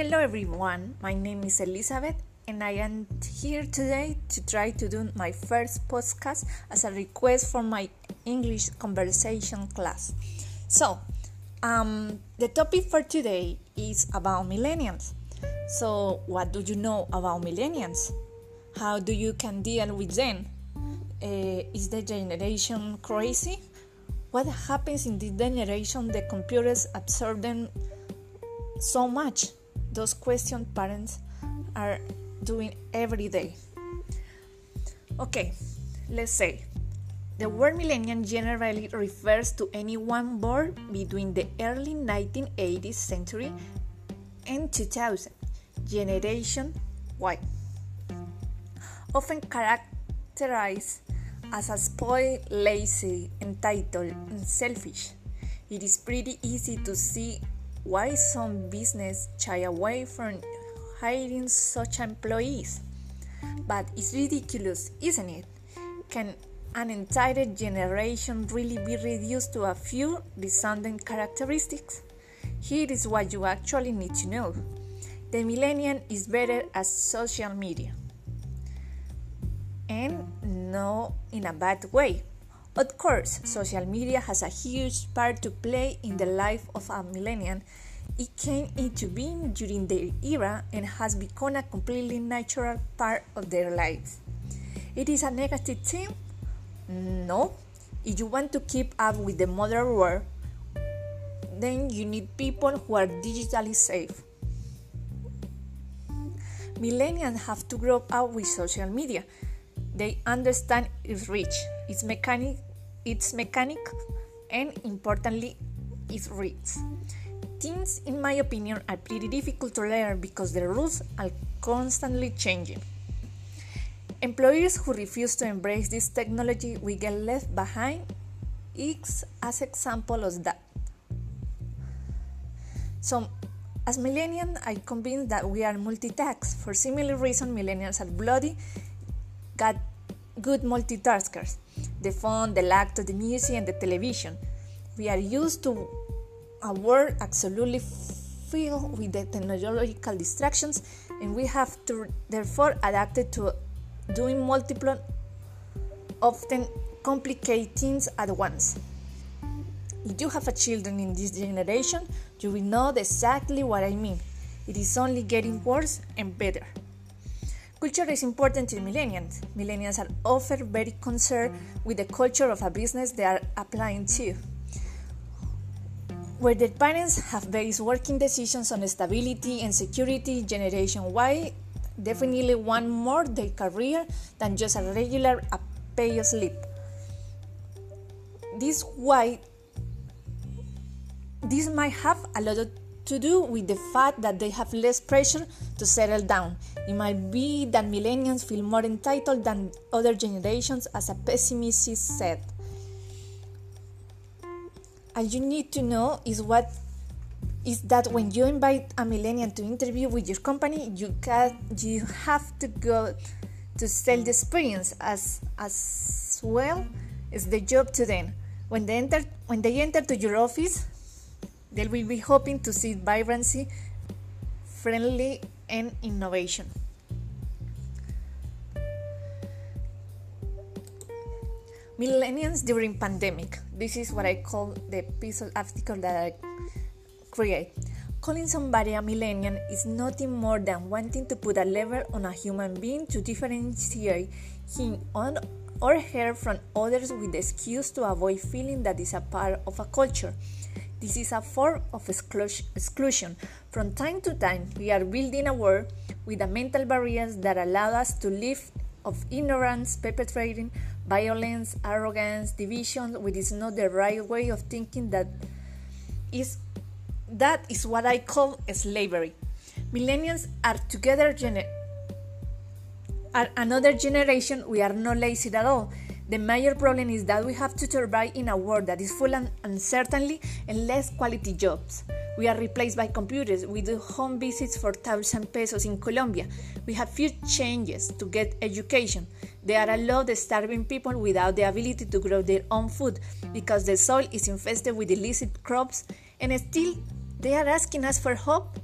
Hello everyone, my name is Elizabeth and I am here today to try to do my first podcast as a request for my English conversation class. So, um, the topic for today is about millennials. So, what do you know about millennials? How do you can deal with them? Uh, is the generation crazy? What happens in this generation? The computers absorb them so much. Those questions parents are doing every day. Okay, let's say the word millennial generally refers to anyone born between the early 1980s century and 2000, Generation Y. Often characterized as a spoiled, lazy, entitled, and selfish. It is pretty easy to see why some business shy away from hiring such employees. But it's ridiculous, isn't it? Can an entire generation really be reduced to a few resounding characteristics? Here is what you actually need to know. The millennial is better at social media. And no in a bad way. Of course, social media has a huge part to play in the life of a millennial it came into being during their era and has become a completely natural part of their lives. It is a negative thing? No. If you want to keep up with the modern world, then you need people who are digitally safe. Millennials have to grow up with social media. They understand its reach, its mechanic, its mechanic, and importantly, its risks. Things, in my opinion, are pretty difficult to learn because the rules are constantly changing. Employers who refuse to embrace this technology will get left behind is as example of that. So, as millennials, I'm convinced that we are multitask. For similar reason, millennials are bloody, got good multitaskers. The phone, the laptop, the music, and the television. We are used to a world absolutely filled with the technological distractions, and we have to therefore adapt to doing multiple, often complicated things at once. If you have a children in this generation, you will know exactly what I mean. It is only getting worse and better. Culture is important to millennials. Millennials are often very concerned with the culture of a business they are applying to where their parents have based working decisions on stability and security, Generation Y definitely want more their career than just a regular pay slip. This why this might have a lot to do with the fact that they have less pressure to settle down. It might be that millennials feel more entitled than other generations, as a pessimist said all you need to know is what is that when you invite a millennial to interview with your company, you can you have to go to sell the experience as as well as the job to them. When they enter when they enter to your office, they will be hoping to see vibrancy, friendly, and innovation. millennials during pandemic this is what i call the piece of article that i create calling somebody a millennial is nothing more than wanting to put a label on a human being to differentiate him on or her from others with the excuse to avoid feeling that is a part of a culture this is a form of exclusion. From time to time, we are building a world with the mental barriers that allow us to live of ignorance, perpetrating violence, arrogance, division, which is not the right way of thinking that is that is what I call slavery. Millennials are together gener- are another generation we are not lazy at all. The major problem is that we have to survive in a world that is full of uncertainty and less quality jobs. We are replaced by computers. We do home visits for 1,000 pesos in Colombia. We have few changes to get education. There are a lot of starving people without the ability to grow their own food because the soil is infested with illicit crops and still they are asking us for hope